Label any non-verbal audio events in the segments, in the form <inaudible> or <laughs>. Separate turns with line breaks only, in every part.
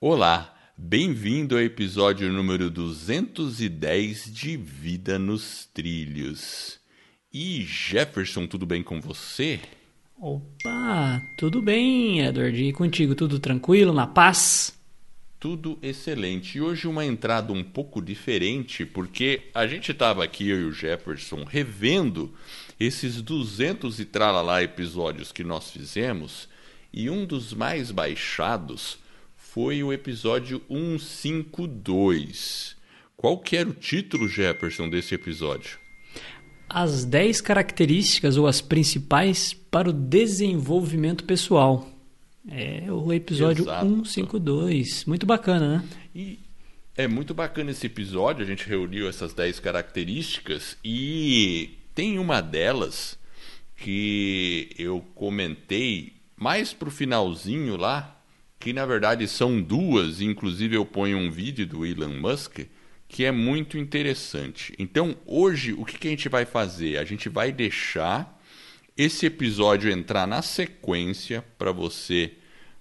Olá, bem-vindo ao episódio número 210 de Vida nos Trilhos. E Jefferson, tudo bem com você?
Opa, tudo bem, Edward? E contigo, tudo tranquilo, na paz?
Tudo excelente. E hoje uma entrada um pouco diferente, porque a gente estava aqui, eu e o Jefferson, revendo esses 200 e tralalá episódios que nós fizemos, e um dos mais baixados foi o episódio 152. Qual que era o título, Jefferson, desse episódio?
As 10 características ou as principais para o desenvolvimento pessoal. É o episódio Exato. 152. Muito bacana, né?
E é muito bacana esse episódio. A gente reuniu essas 10 características e tem uma delas que eu comentei mais pro finalzinho lá, que na verdade são duas, inclusive eu ponho um vídeo do Elon Musk que é muito interessante. Então, hoje o que, que a gente vai fazer? A gente vai deixar esse episódio entrar na sequência para você.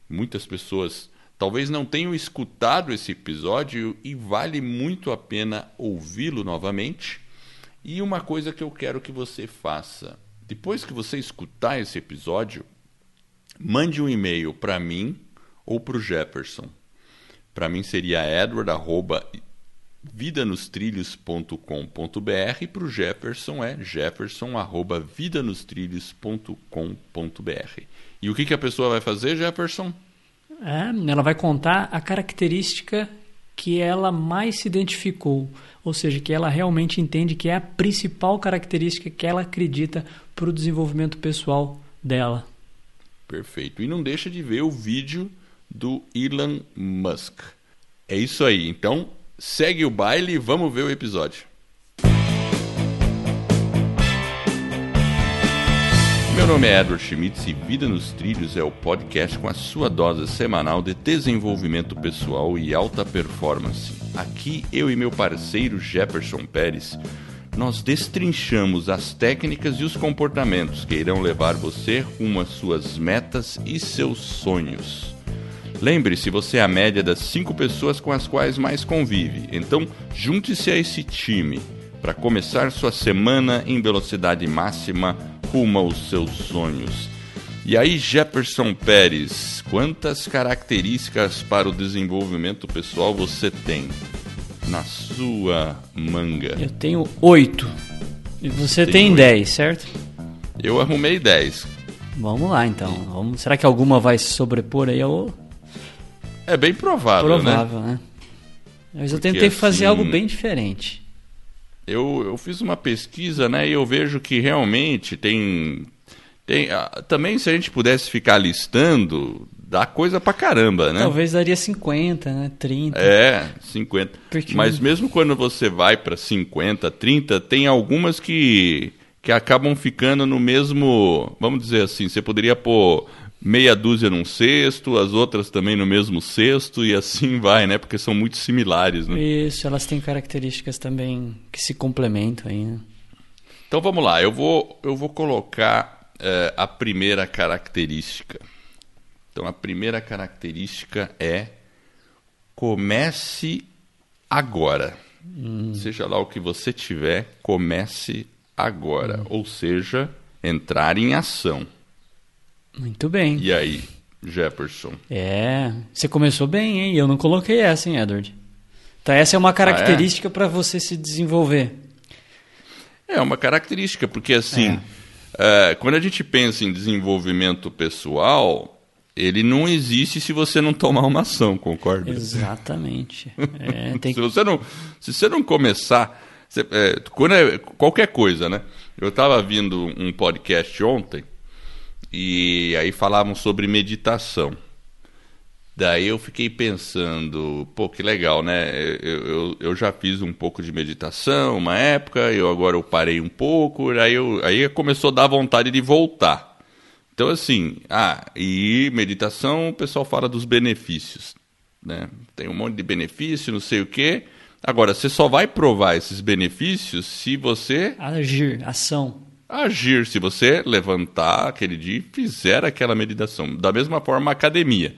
Muitas pessoas talvez não tenham escutado esse episódio e vale muito a pena ouvi-lo novamente. E uma coisa que eu quero que você faça: depois que você escutar esse episódio, mande um e-mail para mim ou para o Jefferson. Para mim seria edward@ vidanostrilhos.com.br e para o Jefferson é jefferson@vidanostrilhos.com.br. E o que, que a pessoa vai fazer, Jefferson?
É, ela vai contar a característica que ela mais se identificou, ou seja, que ela realmente entende que é a principal característica que ela acredita para o desenvolvimento pessoal dela.
Perfeito. E não deixa de ver o vídeo do Elon Musk. É isso aí. Então, segue o baile e vamos ver o episódio. Meu nome é Edward Schmitz e Vida nos Trilhos é o podcast com a sua dose semanal de desenvolvimento pessoal e alta performance. Aqui eu e meu parceiro Jefferson Pérez, nós destrinchamos as técnicas e os comportamentos que irão levar você rumo às suas metas e seus sonhos. Lembre-se, você é a média das cinco pessoas com as quais mais convive. Então, junte-se a esse time para começar sua semana em velocidade máxima rumo aos seus sonhos. E aí, Jefferson Pérez, quantas características para o desenvolvimento pessoal você tem na sua manga?
Eu tenho oito. E você tem, tem dez, certo?
Eu arrumei dez.
Vamos lá, então. Vamos... Será que alguma vai se sobrepor aí ao
é bem provável,
né? provável né? né? Mas eu tentei assim, fazer algo bem diferente.
Eu, eu fiz uma pesquisa, né? E eu vejo que realmente tem. tem ah, também, se a gente pudesse ficar listando, dá coisa pra caramba, né?
Talvez daria 50, né? 30.
É, 50. Porque... Mas mesmo quando você vai para 50, 30, tem algumas que, que acabam ficando no mesmo. Vamos dizer assim, você poderia pôr meia dúzia num cesto, as outras também no mesmo cesto e assim vai, né? Porque são muito similares, né?
Isso, elas têm características também que se complementam aí, né?
Então vamos lá, eu vou, eu vou colocar é, a primeira característica. Então a primeira característica é comece agora. Hum. Seja lá o que você tiver, comece agora. Hum. Ou seja, entrar em ação.
Muito bem.
E aí, Jefferson?
É, você começou bem, hein? Eu não coloquei essa, hein, Edward? Então essa é uma característica ah, é? para você se desenvolver.
É uma característica, porque assim, é. quando a gente pensa em desenvolvimento pessoal, ele não existe se você não tomar uma ação, concorda?
Exatamente. <laughs>
É, se, você não, se você não começar, você, é, quando é, qualquer coisa, né? Eu estava vindo um podcast ontem e aí falavam sobre meditação. Daí eu fiquei pensando, pô, que legal, né? Eu, eu, eu, já fiz um pouco de meditação uma época, eu agora eu parei um pouco, aí, eu, aí começou a dar vontade de voltar. Então, assim, ah, e meditação, o pessoal fala dos benefícios, né? Tem um monte de benefício, não sei o quê. Agora, você só vai provar esses benefícios se você...
Agir, ação
agir se você levantar aquele dia e fizer aquela meditação. Da mesma forma, a academia.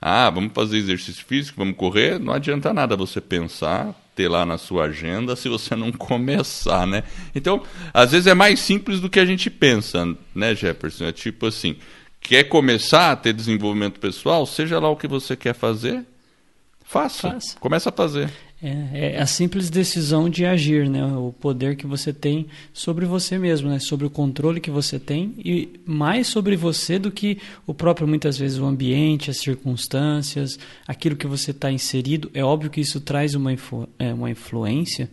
Ah, vamos fazer exercício físico, vamos correr. Não adianta nada você pensar, ter lá na sua agenda, se você não <laughs> começar, né? Então, às vezes é mais simples do que a gente pensa, né, Jefferson? É tipo assim, quer começar a ter desenvolvimento pessoal, seja lá o que você quer fazer, faça. faça. Começa a fazer.
É, é, a simples decisão de agir, né? O poder que você tem sobre você mesmo, né? Sobre o controle que você tem e mais sobre você do que o próprio, muitas vezes, o ambiente, as circunstâncias, aquilo que você está inserido. É óbvio que isso traz uma, influ é, uma influência,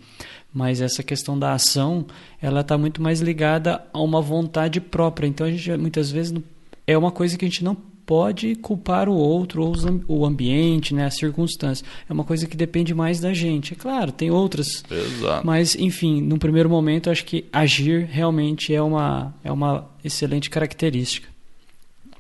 mas essa questão da ação, ela está muito mais ligada a uma vontade própria. Então, a gente muitas vezes é uma coisa que a gente não pode culpar o outro ou o ambiente, né, as circunstâncias. É uma coisa que depende mais da gente. É claro, tem outras.
Exato.
Mas, enfim, num primeiro momento, acho que agir realmente é uma, é uma excelente característica.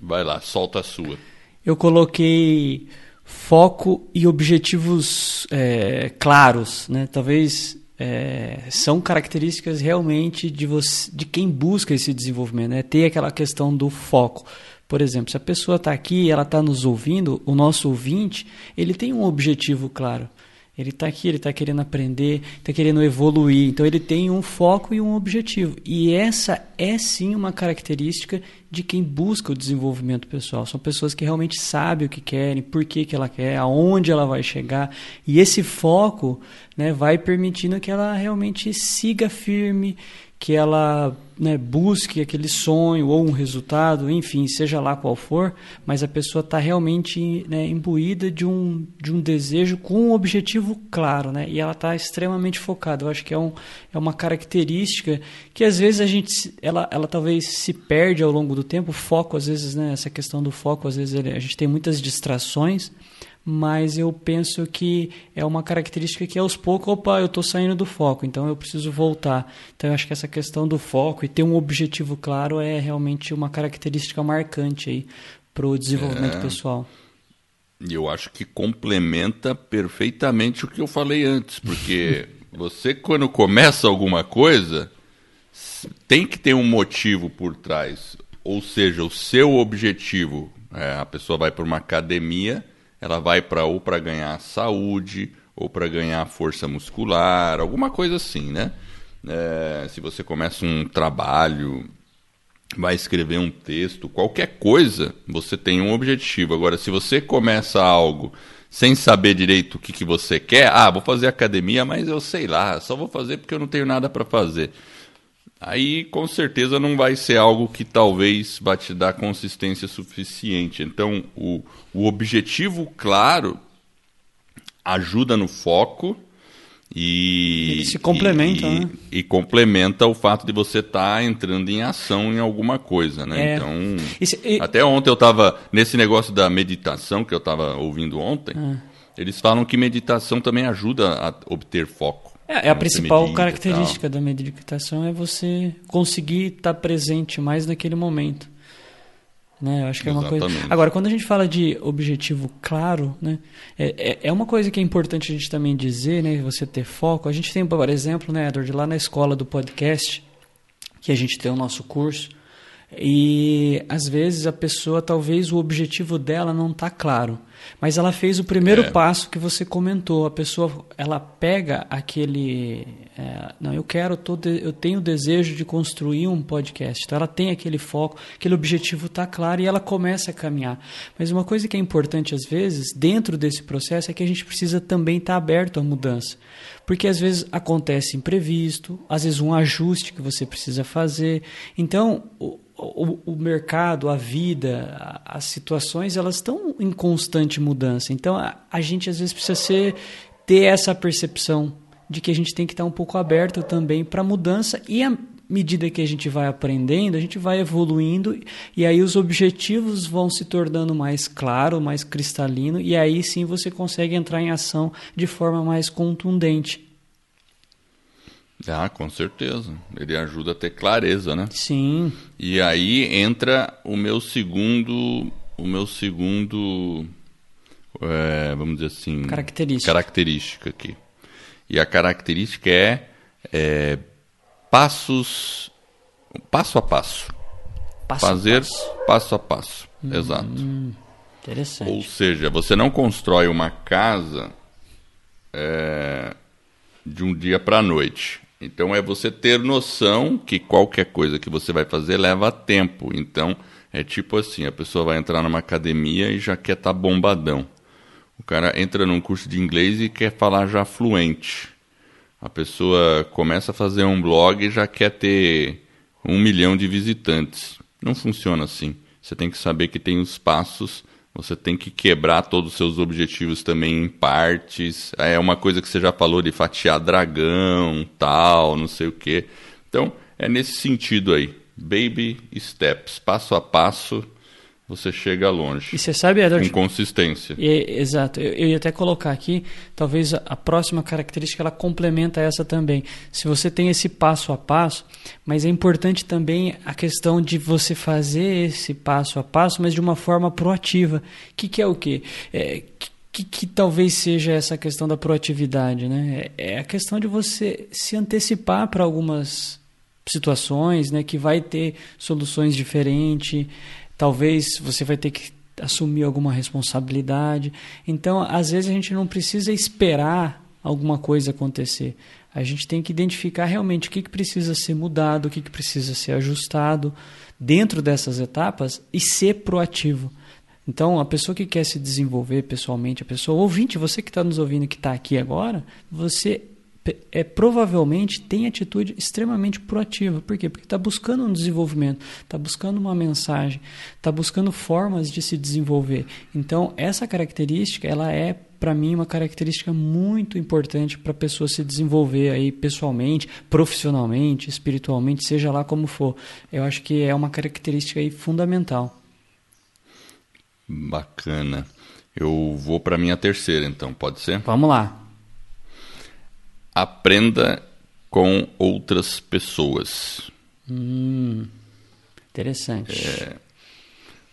Vai lá, solta a sua.
Eu coloquei foco e objetivos é, claros, né? Talvez é, são características realmente de, você, de quem busca esse desenvolvimento, né? Ter aquela questão do foco. Por exemplo, se a pessoa está aqui ela está nos ouvindo, o nosso ouvinte, ele tem um objetivo claro. Ele está aqui, ele está querendo aprender, está querendo evoluir. Então ele tem um foco e um objetivo. E essa é sim uma característica de quem busca o desenvolvimento pessoal. São pessoas que realmente sabem o que querem, por que, que ela quer, aonde ela vai chegar. E esse foco né, vai permitindo que ela realmente siga firme, que ela né, busque aquele sonho ou um resultado, enfim, seja lá qual for, mas a pessoa está realmente né, imbuída de um, de um desejo com um objetivo claro, né, e ela está extremamente focada. Eu acho que é, um, é uma característica que às vezes a gente, ela, ela talvez se perde ao longo do tempo, o foco, às vezes, né, essa questão do foco, às vezes ele, a gente tem muitas distrações, mas eu penso que é uma característica que aos poucos, opa, eu estou saindo do foco, então eu preciso voltar. Então eu acho que essa questão do foco e ter um objetivo claro é realmente uma característica marcante aí para o desenvolvimento é... pessoal.
E eu acho que complementa perfeitamente o que eu falei antes, porque <laughs> você quando começa alguma coisa tem que ter um motivo por trás, ou seja, o seu objetivo. É, a pessoa vai para uma academia ela vai para ou para ganhar saúde ou para ganhar força muscular, alguma coisa assim, né? É, se você começa um trabalho, vai escrever um texto, qualquer coisa, você tem um objetivo. Agora, se você começa algo sem saber direito o que, que você quer, ah, vou fazer academia, mas eu sei lá, só vou fazer porque eu não tenho nada para fazer aí com certeza não vai ser algo que talvez vai te dar consistência suficiente. Então, o, o objetivo claro ajuda no foco e
se complementa,
e,
né?
e, complementa o fato de você estar tá entrando em ação em alguma coisa, né?
É.
Então, e, até ontem eu estava nesse negócio da meditação que eu estava ouvindo ontem. Ah. Eles falam que meditação também ajuda a obter foco.
É, é a principal característica da meditação é você conseguir estar presente mais naquele momento. Né? Eu acho que é uma coisa. Agora, quando a gente fala de objetivo claro, né? É, é, é, uma coisa que é importante a gente também dizer, né? Você ter foco. A gente tem, por exemplo, né, Edward, lá na escola do podcast, que a gente tem o nosso curso, e às vezes a pessoa, talvez o objetivo dela não está claro. Mas ela fez o primeiro é. passo que você comentou. A pessoa, ela pega aquele, é, não, eu quero, tô de, eu tenho o desejo de construir um podcast. Então ela tem aquele foco, aquele objetivo está claro e ela começa a caminhar. Mas uma coisa que é importante às vezes dentro desse processo é que a gente precisa também estar tá aberto à mudança, porque às vezes acontece imprevisto, às vezes um ajuste que você precisa fazer. Então o, o, mercado, a vida, as situações, elas estão em constante mudança. Então, a, a, gente às vezes precisa ser, ter essa percepção de que a gente tem que estar um pouco aberto também para mudança e à medida que a gente vai aprendendo, a gente vai evoluindo e aí os objetivos vão se tornando mais claro, mais cristalino e aí sim você consegue entrar em ação de forma mais contundente.
Ah, com certeza. Ele ajuda a ter clareza, né?
Sim.
E aí entra o meu segundo, o meu segundo, é, vamos dizer assim,
característica.
característica aqui. E a característica é, é passos, passo a passo.
passo
Fazer
a passo.
passo a passo. Hum. Exato.
Interessante.
Ou seja, você não constrói uma casa é, de um dia para a noite. Então é você ter noção que qualquer coisa que você vai fazer leva tempo. Então é tipo assim, a pessoa vai entrar numa academia e já quer estar tá bombadão. O cara entra num curso de inglês e quer falar já fluente. A pessoa começa a fazer um blog e já quer ter um milhão de visitantes. Não funciona assim. Você tem que saber que tem os passos, você tem que quebrar todos os seus objetivos também em partes. É uma coisa que você já falou de fatiar dragão, tal, não sei o quê. Então, é nesse sentido aí. Baby steps, passo a passo, você chega longe.
E você sabe, Edward,
com consistência.
E, exato. Eu, eu, ia até colocar aqui, talvez a, a, próxima característica ela complementa essa também. Se você tem esse passo a passo, mas é importante também a questão de você fazer esse passo a passo, mas de uma forma proativa. O que, que é o quê? É, que, que, talvez seja essa questão da proatividade, né? É, é a questão de você se antecipar para algumas situações, né? Que vai ter soluções diferentes talvez você vai ter que assumir alguma responsabilidade. Então, às vezes a gente não precisa esperar alguma coisa acontecer. A gente tem que identificar realmente o que, que precisa ser mudado, o que, que precisa ser ajustado dentro dessas etapas e ser proativo. Então, a pessoa que quer se desenvolver pessoalmente, a pessoa ouvinte, você que está nos ouvindo, que está aqui agora, você é, provavelmente tem atitude extremamente proativa. Por quê? Porque está buscando um desenvolvimento, está buscando uma mensagem, está buscando formas de se desenvolver. Então, essa característica, ela é, para mim, uma característica muito importante para a pessoa se desenvolver aí pessoalmente, profissionalmente, espiritualmente, seja lá como for. Eu acho que é uma característica aí fundamental.
Bacana. Eu vou para minha terceira, então, pode ser?
Vamos lá
aprenda com outras pessoas.
Hum, interessante. É,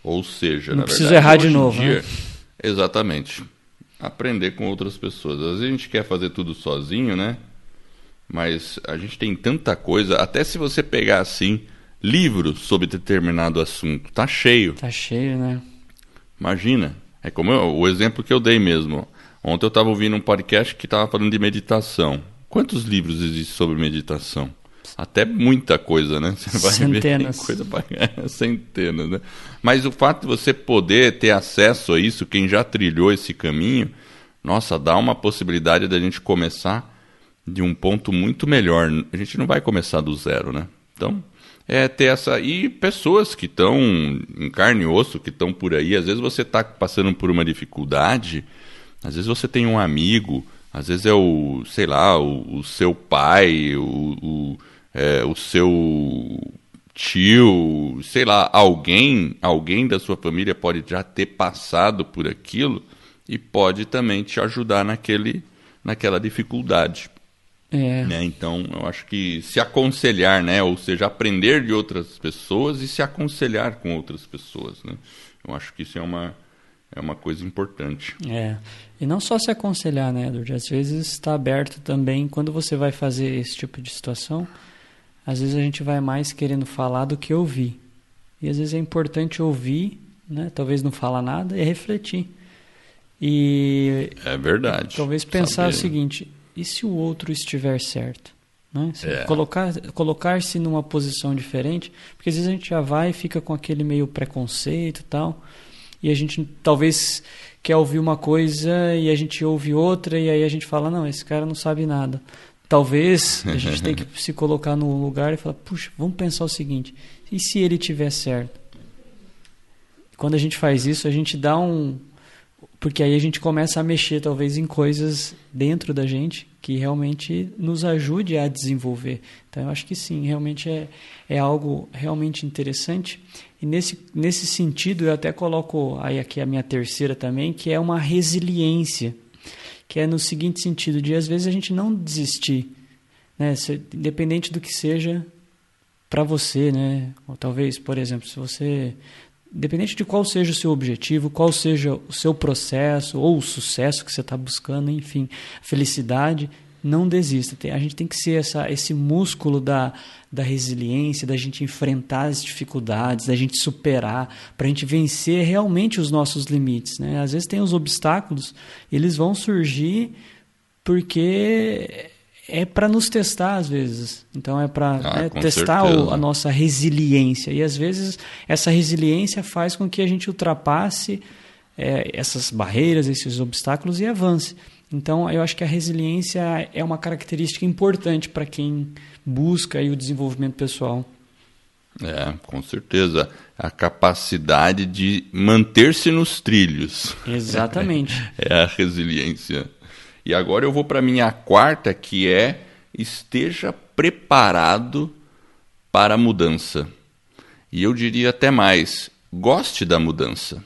ou seja,
não
na
preciso
verdade,
errar de novo.
Dia,
né?
Exatamente. Aprender com outras pessoas. Às vezes a gente quer fazer tudo sozinho, né? Mas a gente tem tanta coisa. Até se você pegar assim livros sobre determinado assunto, tá cheio.
Tá cheio, né?
Imagina. É como eu, o exemplo que eu dei mesmo. Ontem eu estava ouvindo um podcast que estava falando de meditação. Quantos livros existem sobre meditação? Até muita coisa, né?
Você vai Centenas.
Ver coisa pra... <laughs> Centenas, né? Mas o fato de você poder ter acesso a isso, quem já trilhou esse caminho, nossa, dá uma possibilidade da gente começar de um ponto muito melhor. A gente não vai começar do zero, né? Então, é ter essa. E pessoas que estão em carne e osso, que estão por aí, às vezes você está passando por uma dificuldade às vezes você tem um amigo, às vezes é o, sei lá, o, o seu pai, o, o, é, o seu tio, sei lá, alguém, alguém da sua família pode já ter passado por aquilo e pode também te ajudar naquele, naquela dificuldade.
É.
Né? Então, eu acho que se aconselhar, né? ou seja, aprender de outras pessoas e se aconselhar com outras pessoas. Né? Eu acho que isso é uma, é uma coisa importante.
É. E não só se aconselhar, né, Edward? Às vezes está aberto também, quando você vai fazer esse tipo de situação, às vezes a gente vai mais querendo falar do que ouvir. E às vezes é importante ouvir, né? talvez não falar nada, e refletir. E.
É verdade.
Talvez pensar Saber. o seguinte: e se o outro estiver certo? Né? É. Colocar, colocar-se numa posição diferente, porque às vezes a gente já vai e fica com aquele meio preconceito e tal, e a gente talvez quer ouvir uma coisa e a gente ouve outra e aí a gente fala, não, esse cara não sabe nada. Talvez a gente <laughs> tenha que se colocar no lugar e falar, puxa, vamos pensar o seguinte, e se ele tiver certo? Quando a gente faz isso, a gente dá um... Porque aí a gente começa a mexer talvez em coisas dentro da gente que realmente nos ajude a desenvolver. Então, eu acho que sim, realmente é, é algo realmente interessante. E nesse, nesse sentido, eu até coloco aí aqui a minha terceira também, que é uma resiliência, que é no seguinte sentido, de às vezes a gente não desistir, né? Se, independente do que seja para você, né? Ou talvez, por exemplo, se você independente de qual seja o seu objetivo, qual seja o seu processo ou o sucesso que você está buscando, enfim, felicidade, não desista. A gente tem que ser essa, esse músculo da, da resiliência, da gente enfrentar as dificuldades, da gente superar, para a gente vencer realmente os nossos limites. Né? Às vezes tem os obstáculos, eles vão surgir porque é para nos testar às vezes. Então é para
ah,
né, testar o, a nossa resiliência. E às vezes essa resiliência faz com que a gente ultrapasse é, essas barreiras, esses obstáculos e avance. Então eu acho que a resiliência é uma característica importante para quem busca aí, o desenvolvimento pessoal.
É, com certeza. A capacidade de manter-se nos trilhos.
Exatamente. <laughs>
é a resiliência. E agora eu vou para minha quarta, que é esteja preparado para a mudança. E eu diria até mais, goste da mudança.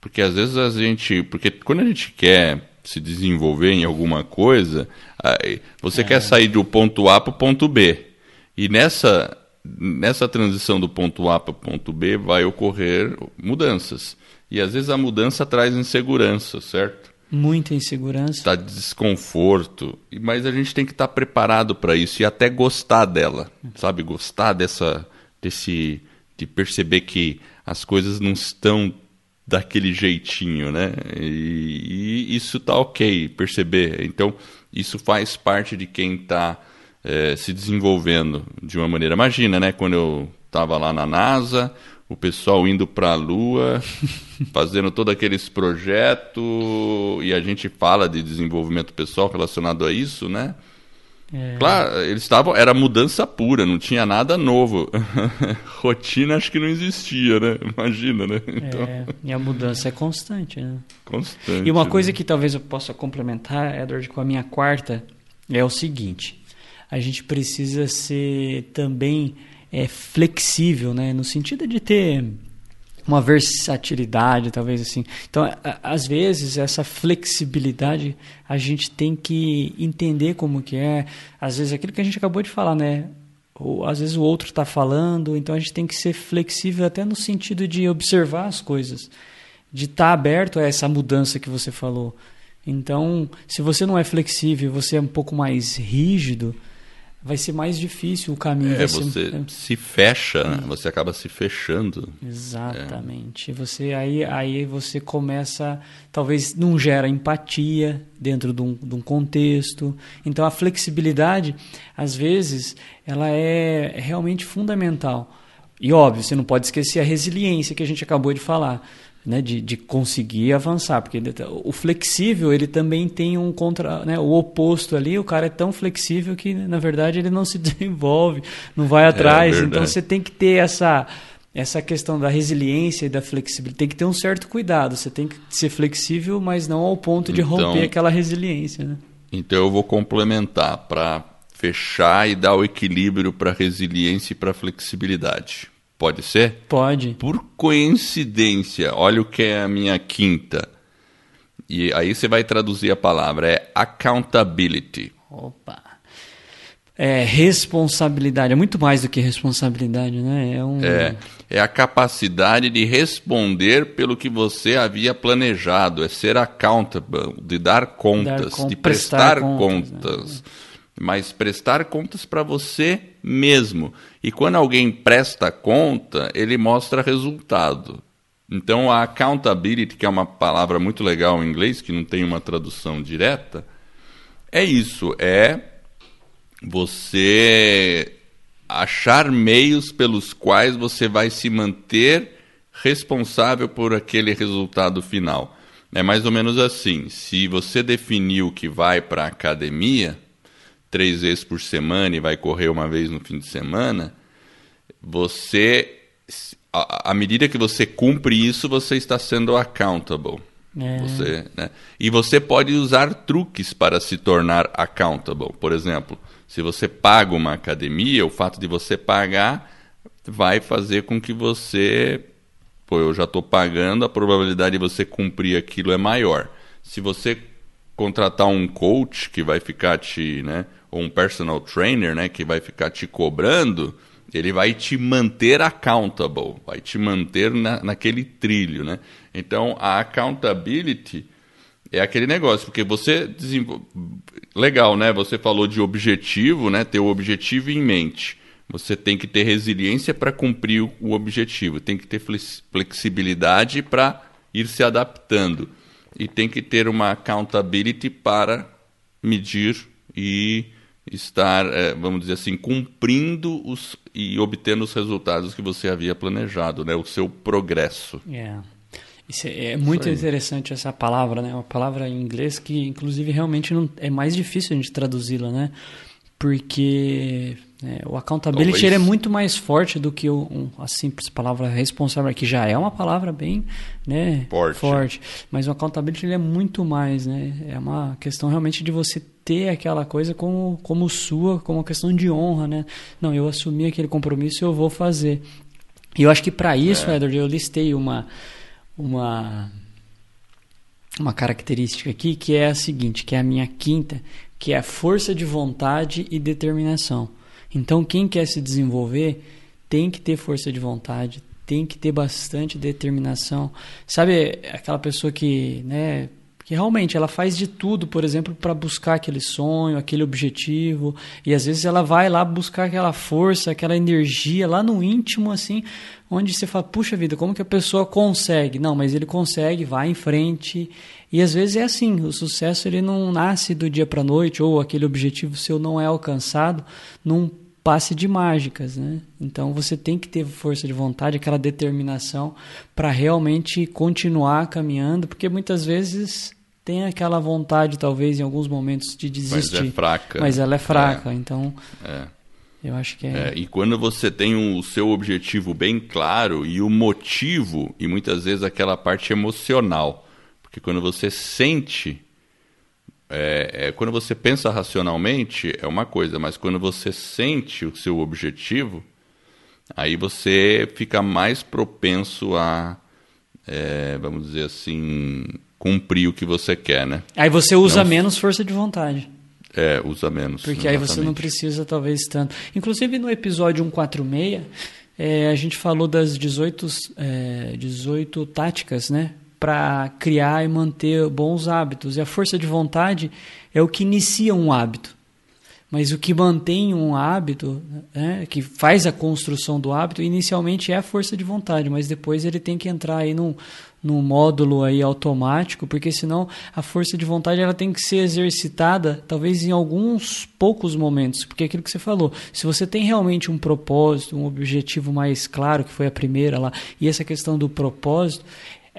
Porque às vezes a gente, porque quando a gente quer se desenvolver em alguma coisa, você é. quer sair do ponto A para o ponto B. E nessa nessa transição do ponto A para o ponto B vai ocorrer mudanças. E às vezes a mudança traz insegurança, certo?
Muita insegurança.
Está desconforto. Mas a gente tem que estar tá preparado para isso e até gostar dela. Sabe? Gostar dessa. desse. de perceber que as coisas não estão daquele jeitinho, né? E, e isso tá ok, perceber. Então, isso faz parte de quem está é, se desenvolvendo de uma maneira. Imagina, né? Quando eu estava lá na NASA, o pessoal indo para a Lua, <laughs> fazendo todos aqueles projetos, e a gente fala de desenvolvimento pessoal relacionado a isso, né? É. Claro, eles estavam. Era mudança pura, não tinha nada novo. <laughs> Rotina acho que não existia, né? Imagina, né?
Então... É, e a mudança é constante, né?
Constante.
E uma coisa né? que talvez eu possa complementar, Edward, com a minha quarta, é o seguinte: a gente precisa ser também é, flexível, né? No sentido de ter uma versatilidade, talvez assim. Então, às vezes essa flexibilidade a gente tem que entender como que é. Às vezes aquilo que a gente acabou de falar, né? Ou, às vezes o outro está falando, então a gente tem que ser flexível até no sentido de observar as coisas, de estar tá aberto a essa mudança que você falou. Então, se você não é flexível, você é um pouco mais rígido, vai ser mais difícil o caminho.
É, você ser... se fecha, né? você acaba se fechando.
Exatamente. É. Você aí, aí você começa, talvez não gera empatia dentro de um, de um contexto. Então a flexibilidade, às vezes, ela é realmente fundamental. E óbvio, você não pode esquecer a resiliência que a gente acabou de falar né, de, de conseguir avançar, porque ele, tá, o flexível ele também tem um contra, né, o oposto ali, o cara é tão flexível que na verdade ele não se <laughs> desenvolve, não vai é atrás, é então você tem que ter essa essa questão da resiliência e da flexibilidade, tem que ter um certo cuidado, você tem que ser flexível, mas não ao ponto de então, romper aquela resiliência, né?
Então eu vou complementar para fechar e dar o equilíbrio para resiliência e para flexibilidade. Pode ser?
Pode.
Por coincidência, olha o que é a minha quinta. E aí você vai traduzir a palavra, é accountability.
Opa. É responsabilidade, é muito mais do que responsabilidade, né?
É, um... é, é a capacidade de responder pelo que você havia planejado, é ser accountable, de dar contas, dar de prestar, prestar contas. contas. Né? Mas prestar contas para você mesmo. E quando alguém presta conta, ele mostra resultado. Então a accountability, que é uma palavra muito legal em inglês, que não tem uma tradução direta, é isso, é você achar meios pelos quais você vai se manter responsável por aquele resultado final. É mais ou menos assim, se você definiu que vai para a academia, três vezes por semana e vai correr uma vez no fim de semana, você, à medida que você cumpre isso, você está sendo accountable. É. Você, né? E você pode usar truques para se tornar accountable. Por exemplo, se você paga uma academia, o fato de você pagar vai fazer com que você, pô, eu já estou pagando, a probabilidade de você cumprir aquilo é maior. Se você contratar um coach que vai ficar te, né, ou um personal trainer, né, que vai ficar te cobrando, ele vai te manter accountable, vai te manter na, naquele trilho, né? Então, a accountability é aquele negócio, porque você legal, né? Você falou de objetivo, né? Ter o objetivo em mente. Você tem que ter resiliência para cumprir o objetivo, tem que ter flexibilidade para ir se adaptando e tem que ter uma accountability para medir e estar, é, vamos dizer assim, cumprindo os, e obtendo os resultados que você havia planejado, né? o seu progresso.
Yeah. Isso é, é muito interessante essa palavra, né? Uma palavra em inglês que, inclusive, realmente não, é mais difícil a gente traduzi-la, né? Porque é, o accountability é muito mais forte do que o, um, a simples palavra responsável, que já é uma palavra bem né, forte. forte. Mas o accountability é muito mais, né? É uma questão realmente de você ter aquela coisa como, como sua, como uma questão de honra, né? Não, eu assumi aquele compromisso e eu vou fazer. E eu acho que para isso, é. Edward, eu listei uma uma uma característica aqui que é a seguinte, que é a minha quinta, que é a força de vontade e determinação. Então, quem quer se desenvolver tem que ter força de vontade, tem que ter bastante determinação. Sabe aquela pessoa que, né, que realmente ela faz de tudo, por exemplo, para buscar aquele sonho, aquele objetivo, e às vezes ela vai lá buscar aquela força, aquela energia lá no íntimo assim, onde você fala, puxa vida, como que a pessoa consegue? Não, mas ele consegue, vai em frente. E às vezes é assim, o sucesso ele não nasce do dia para noite ou aquele objetivo seu não é alcançado num passe de mágicas, né? Então você tem que ter força de vontade, aquela determinação para realmente continuar caminhando, porque muitas vezes tem aquela vontade, talvez, em alguns momentos, de desistir.
Mas é fraca.
Mas ela é fraca, é. então. É. Eu acho que é...
é. E quando você tem o seu objetivo bem claro e o motivo, e muitas vezes aquela parte emocional. Porque quando você sente. É, é, quando você pensa racionalmente, é uma coisa, mas quando você sente o seu objetivo, aí você fica mais propenso a. É, vamos dizer assim, cumprir o que você quer, né?
Aí você usa não... menos força de vontade.
É, usa menos.
Porque exatamente. aí você não precisa, talvez, tanto. Inclusive, no episódio 146, é, a gente falou das 18, é, 18 táticas, né? Para criar e manter bons hábitos. E a força de vontade é o que inicia um hábito. Mas o que mantém um hábito, né, que faz a construção do hábito, inicialmente é a força de vontade, mas depois ele tem que entrar aí num, num módulo aí automático, porque senão a força de vontade ela tem que ser exercitada talvez em alguns poucos momentos, porque é aquilo que você falou, se você tem realmente um propósito, um objetivo mais claro, que foi a primeira lá, e essa questão do propósito,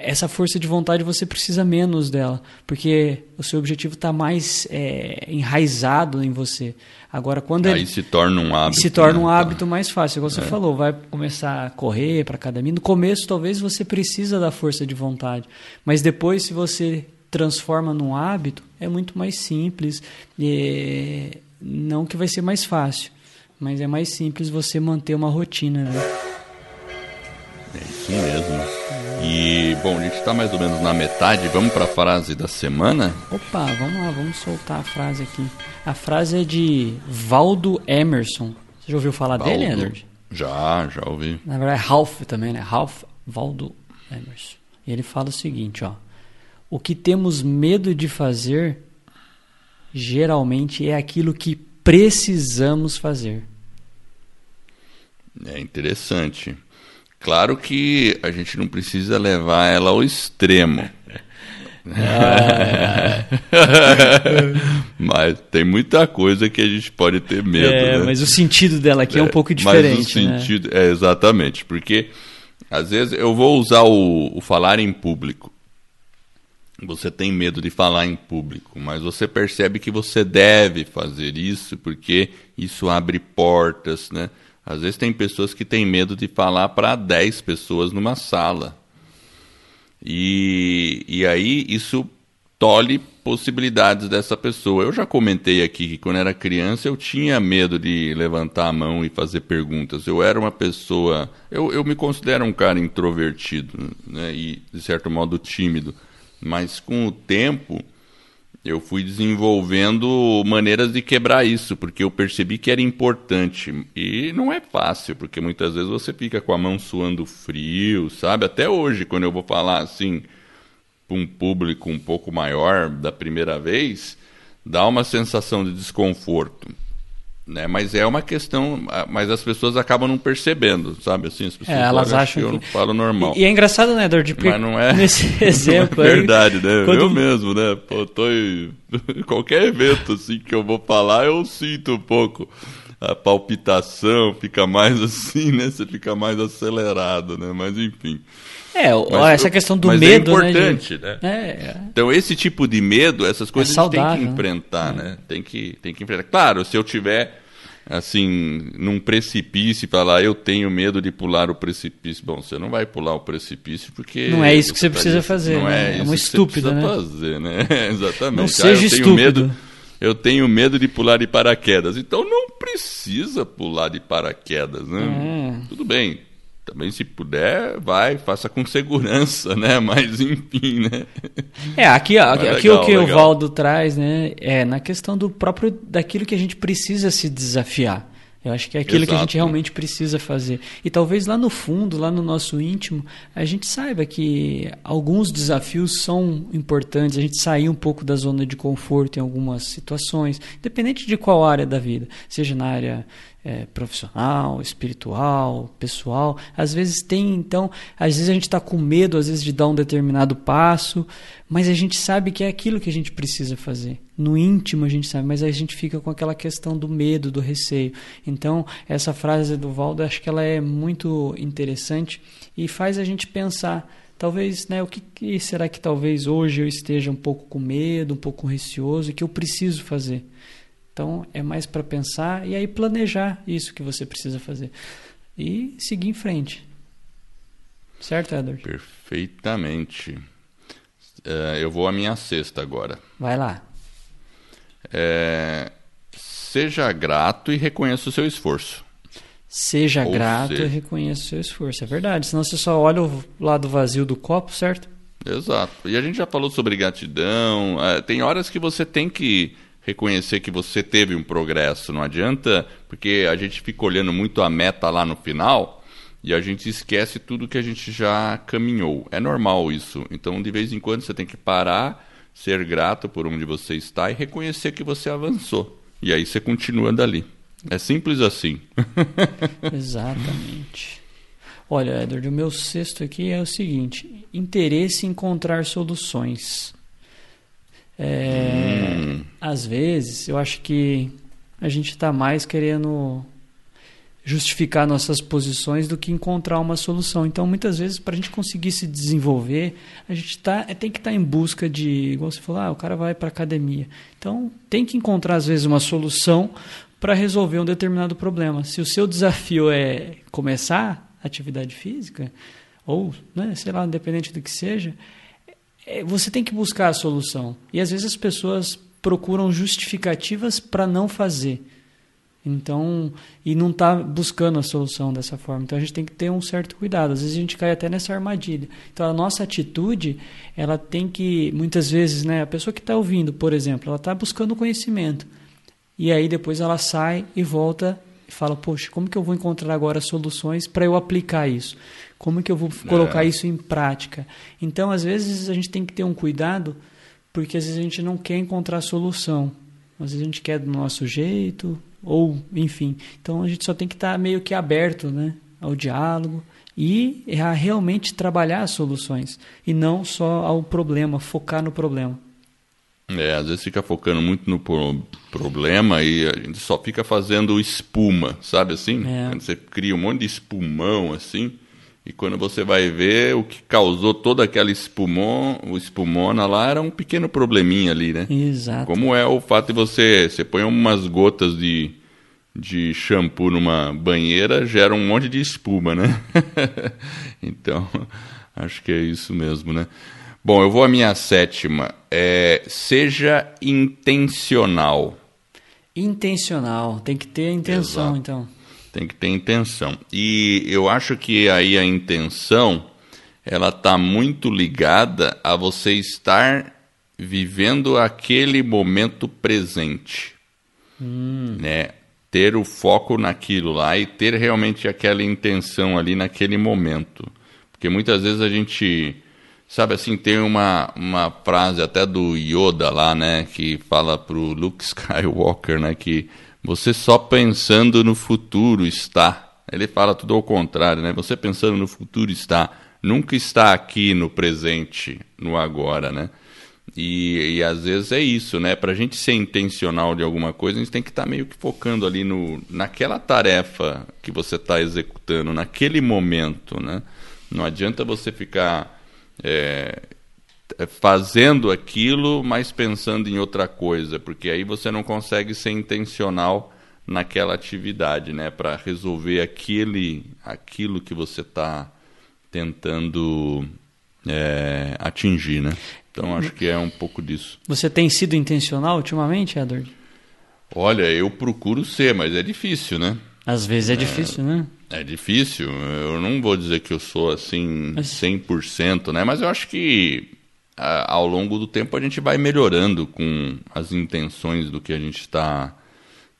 essa força de vontade você precisa menos dela, porque o seu objetivo está mais é, enraizado em você. Agora, quando
aí ele, se torna um hábito,
se torna né? um hábito mais fácil. Como você é. falou, vai começar a correr para academia. No começo, talvez você precisa da força de vontade, mas depois, se você transforma num hábito, é muito mais simples. E não que vai ser mais fácil, mas é mais simples você manter uma rotina. Né?
É isso mesmo. E, bom, a gente está mais ou menos na metade. Vamos para a frase da semana?
Opa, vamos lá, vamos soltar a frase aqui. A frase é de Valdo Emerson. Você já ouviu falar Valdo. dele, Edward?
Já, já ouvi.
Na verdade é Ralph também, né? Ralph Valdo Emerson. E ele fala o seguinte, ó. O que temos medo de fazer geralmente é aquilo que precisamos fazer.
É interessante. Claro que a gente não precisa levar ela ao extremo. Ah. <laughs> mas tem muita coisa que a gente pode ter medo. É,
né? Mas o sentido dela aqui é, é um pouco diferente. Mas
o né? sentido, né? é exatamente, porque às vezes eu vou usar o, o falar em público. Você tem medo de falar em público, mas você percebe que você deve fazer isso porque isso abre portas, né? Às vezes tem pessoas que têm medo de falar para 10 pessoas numa sala. E, e aí isso tolhe possibilidades dessa pessoa. Eu já comentei aqui que quando era criança eu tinha medo de levantar a mão e fazer perguntas. Eu era uma pessoa. Eu, eu me considero um cara introvertido né, e, de certo modo, tímido. Mas com o tempo eu fui desenvolvendo maneiras de quebrar isso, porque eu percebi que era importante. E não é fácil, porque muitas vezes você fica com a mão suando frio, sabe? Até hoje, quando eu vou falar assim para um público um pouco maior da primeira vez, dá uma sensação de desconforto. Né? Mas é uma questão, mas as pessoas acabam não percebendo, sabe? Assim, as pessoas
é, elas acham
que eu
que...
não falo normal.
E, e é engraçado, né, Edward? Porque
mas não é
nesse <laughs> exemplo
é verdade,
aí,
né?
quando...
Eu mesmo, né? Pô, tô em <laughs> qualquer evento assim que eu vou falar, eu sinto um pouco a palpitação, fica mais assim, né? Você fica mais acelerado, né? Mas enfim.
É, mas, essa questão do
mas
medo,
é importante,
né?
né?
É, é.
Então esse tipo de medo, essas coisas
é
a gente tem que
saudável,
enfrentar,
né?
né? Tem que tem que enfrentar. Claro, se eu tiver assim, num precipício e falar, eu tenho medo de pular o precipício. Bom, você não vai pular o precipício porque.
Não é isso que você
tá
precisa fazer.
Não
né?
é, que
estúpida,
você
né?
fazer, né? <laughs> Exatamente.
Não
Ah,
seja
eu tenho
estúpido.
medo. Eu tenho medo de pular de paraquedas. Então não precisa pular de paraquedas, né?
É.
Tudo bem. Também se puder, vai, faça com segurança, né? <laughs> Mas enfim, né?
É, aqui, aqui
legal,
o que o
legal.
Valdo traz, né, é na questão do próprio daquilo que a gente precisa se desafiar. Eu acho que é aquilo que a gente
Exato.
realmente precisa fazer. E talvez lá no fundo, lá no nosso íntimo, a gente saiba que alguns desafios são importantes, a gente sair um pouco da zona de conforto em algumas situações, independente de qual área da vida, seja na área é, profissional, espiritual, pessoal. Às vezes tem, então, às vezes a gente está com medo, às vezes, de dar um determinado passo, mas a gente sabe que é aquilo que a gente precisa fazer. No íntimo a gente sabe, mas a gente fica com aquela questão do medo, do receio. Então, essa frase do Valdo, acho que ela é muito interessante e faz a gente pensar. Talvez, né, o que, que será que talvez hoje eu esteja um pouco com medo, um pouco receoso e que eu preciso fazer? Então, é mais para pensar e aí planejar isso que você precisa fazer. E seguir em frente. Certo, Edward?
Perfeitamente. É, eu vou à minha sexta agora.
Vai lá.
É, seja grato e reconheça o seu esforço.
Seja
Ou
grato
seja-
e reconheça o seu esforço. É verdade. Senão você só olha o lado vazio do copo, certo?
Exato. E a gente já falou sobre gratidão. é, tem horas que você tem que reconhecer que você teve um progresso. Não adianta, porque a gente fica olhando muito a meta lá no final e a gente esquece tudo que a gente já caminhou. É normal isso. Então, de vez em quando, você tem que parar, ser grato por onde você está e reconhecer que você avançou. E aí você continua dali. É simples assim. <laughs>
Exatamente. Olha, Edward, o meu sexto aqui é o seguinte: interesse em encontrar soluções. É,
Hum.
Às vezes, eu acho que a gente está mais querendo justificar nossas posições do que encontrar uma solução. Então, muitas vezes, para a gente conseguir se desenvolver, a gente tá, é, tem que estar em busca de, igual você falou, ah, o cara vai para academia. Então, tem que encontrar, às vezes, uma solução para resolver um determinado problema. Se o seu desafio é começar atividade física, ou, né, sei lá, independente do que seja, você tem que buscar a solução. E às vezes as pessoas procuram justificativas para não fazer. Então, e não está buscando a solução dessa forma. Então a gente tem que ter um certo cuidado. Às vezes a gente cai até nessa armadilha. Então a nossa atitude, ela tem que, muitas vezes, né, a pessoa que está ouvindo, por exemplo, ela está buscando conhecimento. E aí depois ela sai e volta e fala: Poxa, como que eu vou encontrar agora soluções para eu aplicar isso? Como que eu vou colocar isso em prática? Então, às vezes, a gente tem que ter um cuidado, porque às vezes a gente não quer encontrar solução. Às vezes a gente quer do nosso jeito, ou enfim. Então a gente só tem que estar meio que aberto né, ao diálogo e a realmente trabalhar as soluções. E não só ao problema, focar no problema.
É, às vezes fica focando muito no pro- problema e a gente só fica fazendo espuma, sabe assim?
É.
Quando você cria um monte de espumão assim, e quando você vai ver o que causou toda aquela espumon, o espumona lá era um pequeno probleminha ali, né?
Exato.
Como é o fato de você, você põe umas gotas de, de shampoo numa banheira, gera um monte de espuma, né? <laughs> então, acho que é isso mesmo, né? Bom, eu vou à minha sétima. É, seja intencional.
Intencional, tem que ter intenção,
Exato.
então.
Tem que ter intenção. E eu acho que aí a intenção ela está muito ligada a você estar vivendo aquele momento presente, né? Ter o foco naquilo lá e ter realmente aquela intenção ali naquele momento, porque muitas vezes a gente Sabe assim, tem uma, uma frase até do Yoda lá, né, que fala pro Luke <laughs> Skywalker, né, que você só pensando no futuro está. Ele fala tudo ao contrário, né? Você pensando no futuro está, nunca está aqui no presente, no agora, né? E, e às vezes é isso, né? Para a gente ser intencional de alguma coisa, a gente tem que estar tá meio que focando ali no, naquela tarefa que você está executando, naquele momento, né? Não adianta você ficar é, fazendo aquilo, mas pensando em outra coisa, porque aí você não consegue ser intencional naquela atividade, né, para resolver aquele, aquilo que você está tentando é, atingir, né? Então acho que é um pouco disso.
Você tem sido intencional ultimamente, Edward?
Olha, eu procuro ser, mas é difícil, né?
Às vezes é, é difícil, né?
É difícil. Eu não vou dizer que eu sou assim 100%, né? Mas eu acho que a, ao longo do tempo a gente vai melhorando com as intenções do que a gente está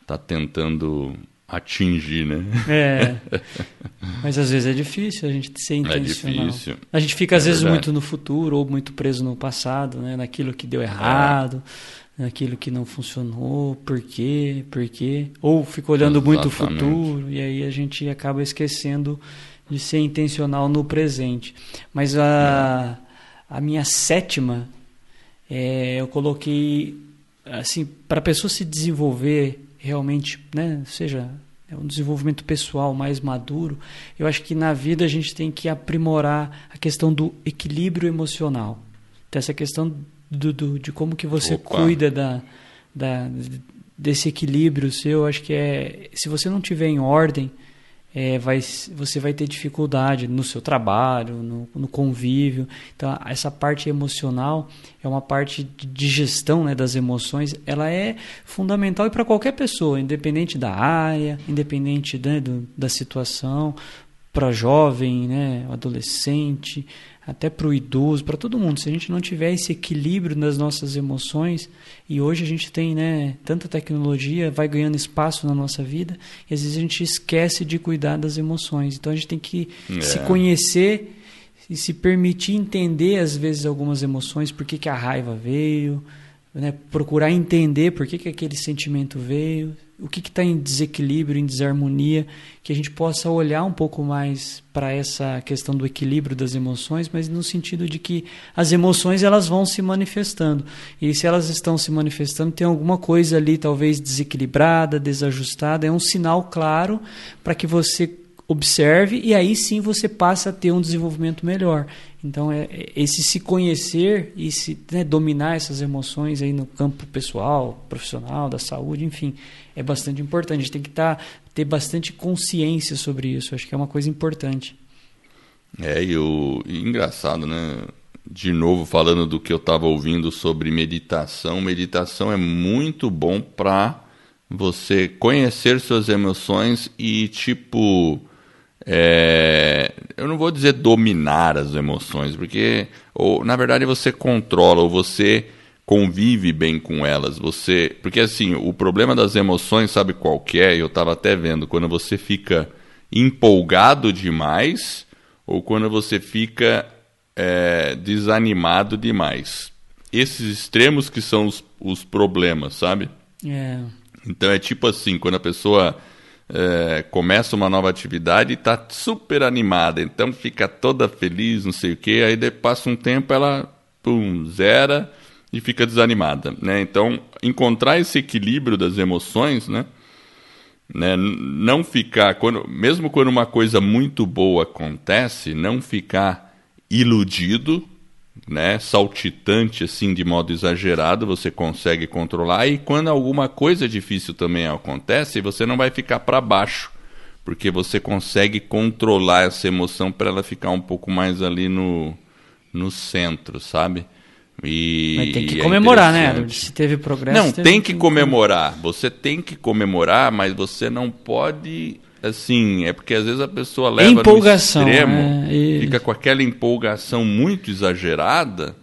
tá tentando atingir, né?
É. <laughs> Mas às vezes é difícil a gente ser é intencional.
É difícil.
A gente fica às é vezes verdade. muito no futuro ou muito preso no passado, né? Naquilo que deu errado. É naquilo que não funcionou, por quê, por quê, ou fica olhando Exatamente. muito o futuro e aí a gente acaba esquecendo de ser intencional no presente. Mas a, a minha sétima, é, eu coloquei assim para a pessoa se desenvolver realmente, né, seja é um desenvolvimento pessoal mais maduro, eu acho que na vida a gente tem que aprimorar a questão do equilíbrio emocional. Então, essa questão do, do, de como que você Opa. cuida da, da, desse equilíbrio seu. Acho que é se você não tiver em ordem, é, vai, você vai ter dificuldade no seu trabalho, no, no, convívio. Então, essa parte emocional é uma parte de gestão né, das emoções. Ela é fundamental para qualquer pessoa, independente da área, independente né, do, da situação, para jovem, né, adolescente, até para o idoso, para todo mundo. Se a gente não tiver esse equilíbrio nas nossas emoções, e hoje a gente tem né, tanta tecnologia, vai ganhando espaço na nossa vida, e às vezes a gente esquece de cuidar das emoções. Então a gente tem que é. se conhecer e se permitir entender, às vezes, algumas emoções, por que, que a raiva veio, né, procurar entender por que, que aquele sentimento veio, o que está em desequilíbrio, em desarmonia, que a gente possa olhar um pouco mais para essa questão do equilíbrio das emoções, mas no sentido de que as emoções elas vão se manifestando. E se elas estão se manifestando tem alguma coisa ali talvez desequilibrada, desajustada, é um sinal claro para que você observe e aí sim você passa a ter um desenvolvimento melhor. Então, é, é esse se conhecer e se né, dominar essas emoções aí no campo pessoal, profissional, da saúde, enfim, é bastante importante. A gente tem que tá, ter bastante consciência sobre isso. Acho que é uma coisa importante.
É, e o engraçado, né? De novo, falando do que eu estava ouvindo sobre meditação, meditação é muito bom para você conhecer suas emoções e, tipo, é, eu não vou dizer dominar as emoções, porque ou na verdade você controla ou você convive bem com elas. Você, porque assim, o problema das emoções, sabe qual que é? Eu estava até vendo quando você fica empolgado demais ou quando você fica é, desanimado demais. Esses extremos que são os, os problemas, sabe?
É.
Então é tipo assim, quando a pessoa é, começa uma nova atividade e está super animada, então fica toda feliz, não sei o quê, aí passa um tempo ela pum, zera e fica desanimada, né? Então, encontrar esse equilíbrio das emoções, né? né? Não ficar, quando, mesmo quando uma coisa muito boa acontece, não ficar iludido, né, saltitante assim de modo exagerado, você consegue controlar e quando alguma coisa difícil também acontece, você não vai ficar para baixo, porque você consegue controlar essa emoção para ela ficar um pouco mais ali no, no centro, sabe? E,
Mas tem que é comemorar, né? Se teve progresso.
Não,
teve
tem que comemorar. Você tem que comemorar, mas você não pode assim, é porque às vezes a pessoa leva
empolgação,
no extremo, é, fica com aquela empolgação muito exagerada.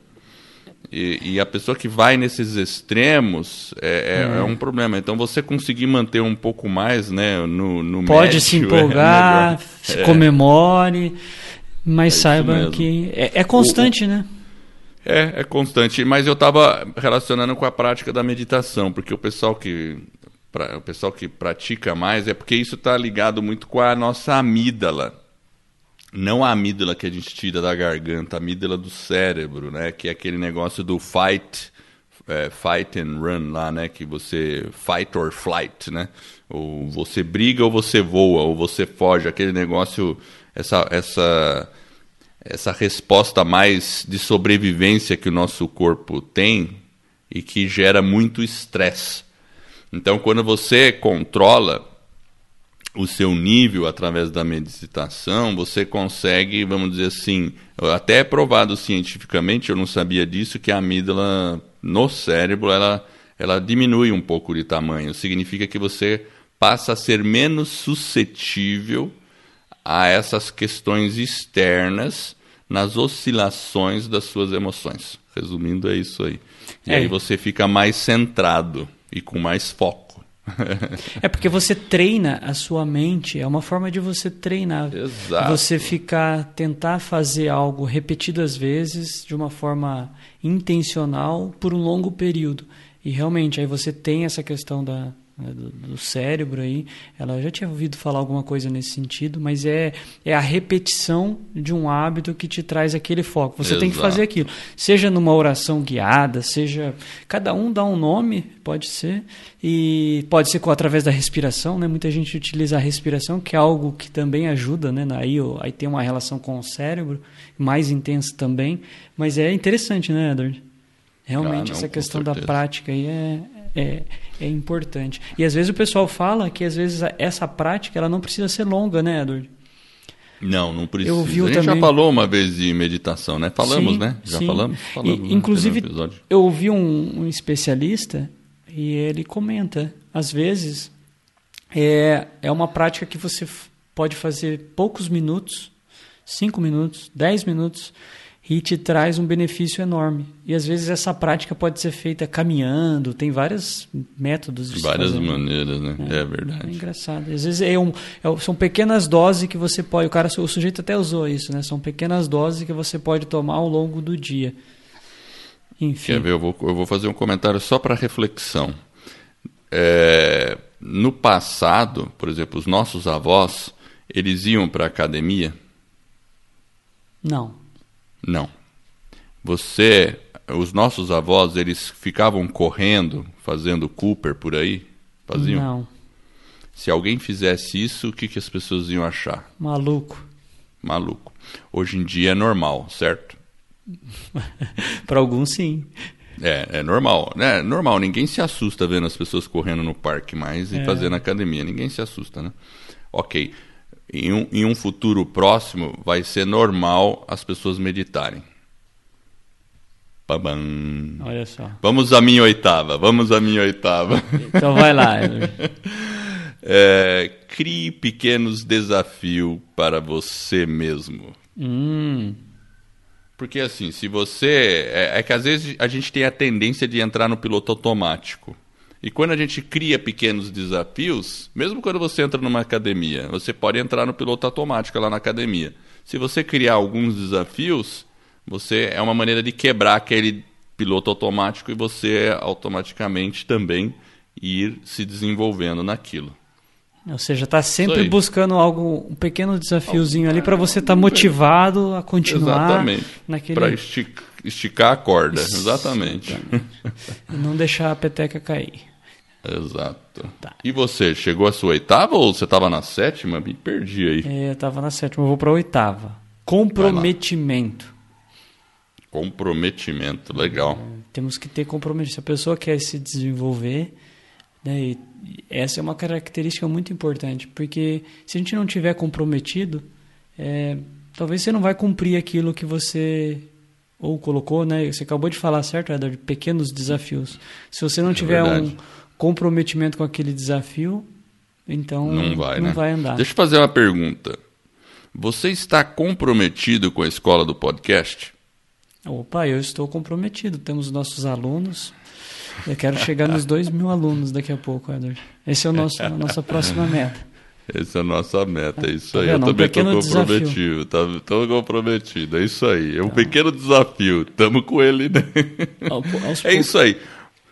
E, e, a pessoa que vai nesses extremos é, é, é, um problema. Então você conseguir manter um pouco mais né, no, no
Pode
médio,
se <laughs> empolgar, se comemore, mas saiba que é, constante,
o,
né?
É, é constante. Mas eu estava relacionando com a prática da meditação, porque o pessoal que pra, o pessoal que pratica mais é porque isso está ligado muito com a nossa amígdala. Não a amígdala que a gente tira da garganta, a amígdala do cérebro, né? Que é aquele negócio do fight, é, fight and run lá, né? Que você fight or flight, né? Ou você briga ou você voa, ou você foge, aquele negócio, essa, essa, essa resposta mais de sobrevivência que o nosso corpo tem e que gera muito estresse. Então, quando você controla o seu nível através da meditação, você consegue, vamos dizer assim, até é provado cientificamente, eu não sabia disso, que a amígdala no cérebro ela, ela diminui um pouco de tamanho. Significa que você passa a ser menos suscetível a essas questões externas nas oscilações das suas emoções. Resumindo, é isso aí. E é. aí você fica mais centrado e com mais foco. <laughs>
é porque você treina a sua mente, é uma forma de você treinar.
Exato.
Você ficar, tentar fazer algo repetidas vezes, de uma forma intencional, por um longo período. E realmente, aí você tem essa questão da, né, do, do, cérebro aí. Ela já tinha ouvido falar alguma coisa nesse sentido, mas é, é a repetição de um hábito que te traz aquele foco. Você Exato. tem que fazer aquilo. Seja numa oração guiada, seja. Cada um dá um nome, pode ser. E pode ser com, através da respiração, né? Muita gente utiliza a respiração, que é algo que também ajuda, né? Aí, aí tem uma relação com o cérebro, mais intensa também. Mas é interessante, né, Edward? Realmente, ah, não, essa questão da prática aí é, é, é importante. E às vezes o pessoal fala que às vezes essa prática ela não precisa ser longa, né, Edward?
Não, não precisa. Eu vi a gente também... já falou uma vez de meditação, né? Falamos,
sim,
né? Já
sim.
falamos. falamos
e, né? inclusive, eu ouvi um, um, especialista e ele comenta, às vezes, é, é uma prática que você pode fazer poucos minutos, cinco minutos, dez minutos, e te traz um benefício enorme. E às vezes essa prática pode ser feita caminhando, tem vários métodos de
Várias fazer. maneiras, né? É, é, verdade.
É engraçado. Às vezes é um, é, são pequenas doses que você pode. O cara, o sujeito até usou isso, né? São pequenas doses que você pode tomar ao longo do dia. Enfim.
Quer ver? Eu vou, eu vou fazer um comentário só para reflexão. É, no passado, por exemplo, os nossos avós, eles iam para a academia?
Não.
Não. Você, os nossos avós, eles ficavam correndo, fazendo Cooper por aí? Faziam?
Não.
Se alguém fizesse isso, o que, que as pessoas iam achar?
Maluco.
Maluco. Hoje em dia é normal, certo? <laughs>
Para alguns, sim.
É, é normal, né? Normal, ninguém se assusta vendo as pessoas correndo no parque mais e é. fazendo academia. Ninguém se assusta, né? Ok em um, em um futuro próximo vai ser normal as pessoas meditarem. Babam.
Olha só.
Vamos à minha oitava. Vamos à minha oitava.
Então vai lá. <laughs>
é, crie pequenos desafios para você mesmo.
Hum.
Porque assim, se você. É, é que às vezes a gente tem a tendência de entrar no piloto automático. E quando a gente cria pequenos desafios, mesmo quando você entra numa academia, você pode entrar no piloto automático lá na academia. Se você criar alguns desafios, você é uma maneira de quebrar aquele piloto automático e você automaticamente também ir se desenvolvendo naquilo.
Ou seja, está sempre buscando algo, um pequeno desafiozinho ali para você estar tá motivado a continuar
Exatamente. naquele. Para esticar, esticar a corda, exatamente. exatamente.
Não deixar a peteca cair.
Exato. Tá. E você, chegou à sua oitava ou você estava na sétima? Me perdi aí.
É, eu estava na sétima, eu vou para a oitava. Comprometimento.
Comprometimento, legal. É,
temos que ter comprometimento. Se a pessoa quer se desenvolver, né, essa é uma característica muito importante, porque se a gente não tiver comprometido, é, talvez você não vai cumprir aquilo que você ou colocou, né? Você acabou de falar, certo, Edward? Pequenos desafios. Se você não é tiver verdade. um comprometimento com aquele desafio, então
não vai,
não
né?
vai andar.
Deixa eu fazer uma pergunta. Você está comprometido com a escola do podcast?
Opa, eu estou comprometido. Temos nossos alunos. Eu quero chegar nos dois mil alunos daqui a pouco, Edward. Esse é o nosso, a nossa próxima meta.
Essa é a nossa meta, é isso tá aí. Eu também estou comprometido, tá, tô comprometido, é isso aí. É um tá. pequeno desafio, estamos com ele, né? <laughs> é isso aí.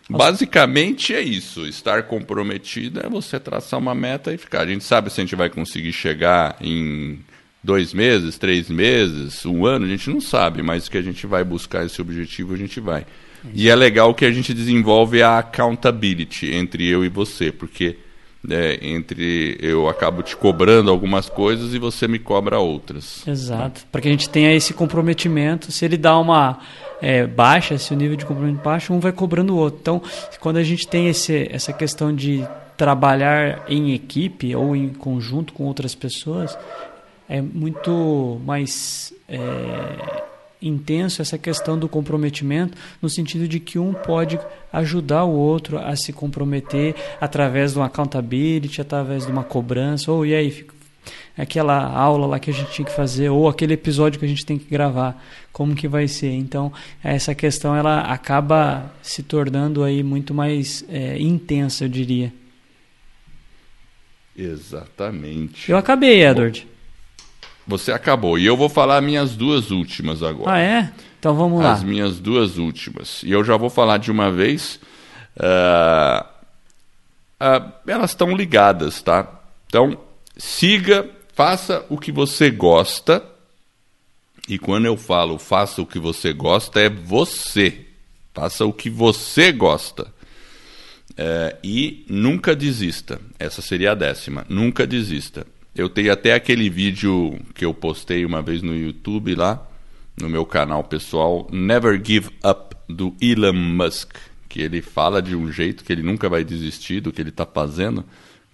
Basicamente é isso. Estar comprometido é você traçar uma meta e ficar. A gente sabe se a gente vai conseguir chegar em dois meses, três meses, um ano, a gente não sabe, mas que a gente vai buscar esse objetivo, a gente vai. E é legal que a gente desenvolve a accountability entre eu e você, porque é, entre eu acabo te cobrando algumas coisas e você me cobra outras.
Exato, para que a gente tenha esse comprometimento. Se ele dá uma é, baixa, se o nível de comprometimento baixa, um vai cobrando o outro. Então, quando a gente tem esse, essa questão de trabalhar em equipe ou em conjunto com outras pessoas, é muito mais é, intenso essa questão do comprometimento, no sentido de que um pode ajudar o outro a se comprometer através de uma accountability, através de uma cobrança, ou e aí, aquela aula lá que a gente tinha que fazer, ou aquele episódio que a gente tem que gravar, como que vai ser. Então, essa questão ela acaba se tornando aí muito mais é, intensa, eu diria.
Exatamente.
Eu acabei, Edward.
Você acabou. E eu vou falar minhas duas últimas agora.
Ah, é? Então vamos lá.
As minhas duas últimas. E eu já vou falar de uma vez. Uh, uh, elas estão ligadas, tá? Então, siga, faça o que você gosta. E quando eu falo faça o que você gosta, é você. Faça o que você gosta. Uh, e nunca desista. Essa seria a décima. Nunca desista. Eu tenho até aquele vídeo que eu postei uma vez no YouTube lá, no meu canal pessoal, Never Give Up, do Elon Musk, que ele fala de um jeito que ele nunca vai desistir do que ele está fazendo,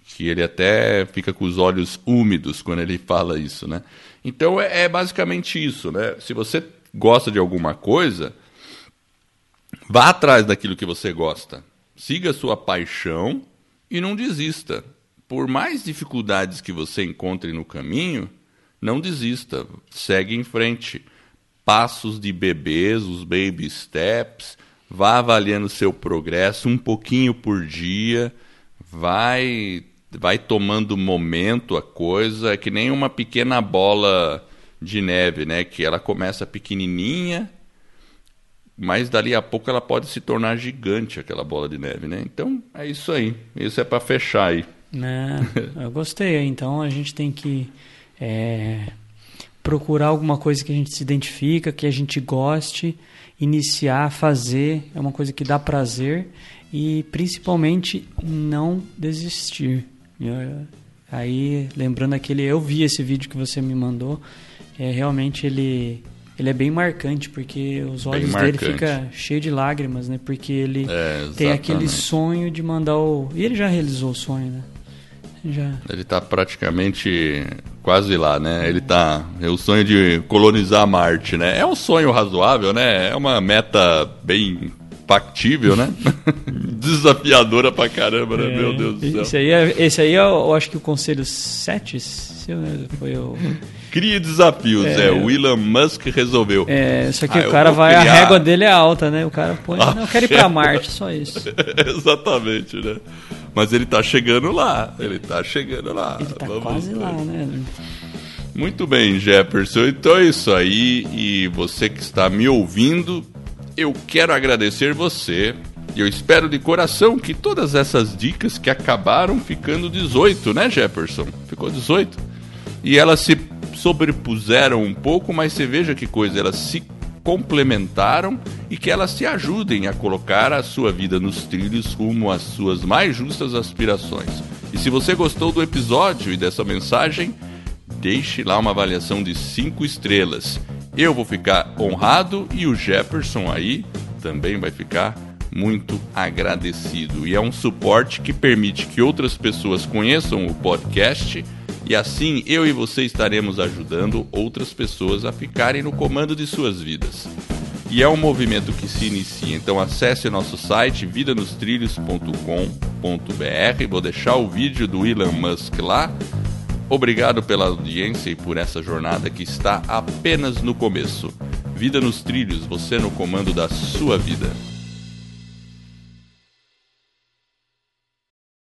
que ele até fica com os olhos úmidos quando ele <laughs> fala isso, né? Então é, é basicamente isso, né? Se você gosta de alguma coisa, vá atrás daquilo que você gosta. Siga a sua paixão e não desista por mais dificuldades que você encontre no caminho, não desista, segue em frente. Passos de bebês, os baby steps, vá avaliando seu progresso um pouquinho por dia, vai vai tomando momento a coisa, é que nem uma pequena bola de neve, né, que ela começa pequenininha, mas dali a pouco ela pode se tornar gigante aquela bola de neve, né? Então, é isso aí. Isso é para fechar aí.
Né? Eu gostei. Então a gente tem que é, procurar alguma coisa que a gente se identifica, que a gente goste, iniciar, fazer. É uma coisa que dá prazer e principalmente não desistir. Aí lembrando aquele, eu vi esse vídeo que você me mandou. É realmente ele ele é bem marcante porque os olhos dele ficam cheios de lágrimas, né? Porque ele é, tem aquele sonho de mandar o e ele já realizou o sonho, né? Já.
Ele está praticamente quase lá, né? Ele tá. É o sonho de colonizar Marte, né? É um sonho razoável, né? É uma meta bem factível, né? <laughs> Desafiadora pra caramba, né? É, Meu Deus do céu.
Esse aí, é, esse aí é, eu acho que o conselho 7 foi o.
Crie desafios, é. é. O Elon Musk resolveu.
É, só que ah, o cara vai, criar... a régua dele é alta, né? O cara põe, ah, não, eu quero ir pra <laughs> Marte, só isso.
Exatamente, né? Mas ele tá chegando lá, ele tá chegando lá.
Ele tá Vamos quase ver. lá, né?
Muito bem, Jefferson. Então é isso aí. E você que está me ouvindo, eu quero agradecer você. E eu espero de coração que todas essas dicas que acabaram ficando 18, né, Jefferson? Ficou 18. E elas se sobrepuseram um pouco, mas você veja que coisa, elas se complementaram e que elas te ajudem a colocar a sua vida nos trilhos rumo às suas mais justas aspirações. E se você gostou do episódio e dessa mensagem, deixe lá uma avaliação de 5 estrelas. Eu vou ficar honrado e o Jefferson aí também vai ficar muito agradecido. E é um suporte que permite que outras pessoas conheçam o podcast e assim eu e você estaremos ajudando outras pessoas a ficarem no comando de suas vidas. E é um movimento que se inicia, então acesse nosso site vidanostrilhos.com.br. Vou deixar o vídeo do Elon Musk lá. Obrigado pela audiência e por essa jornada que está apenas no começo. Vida nos trilhos, você no comando da sua vida.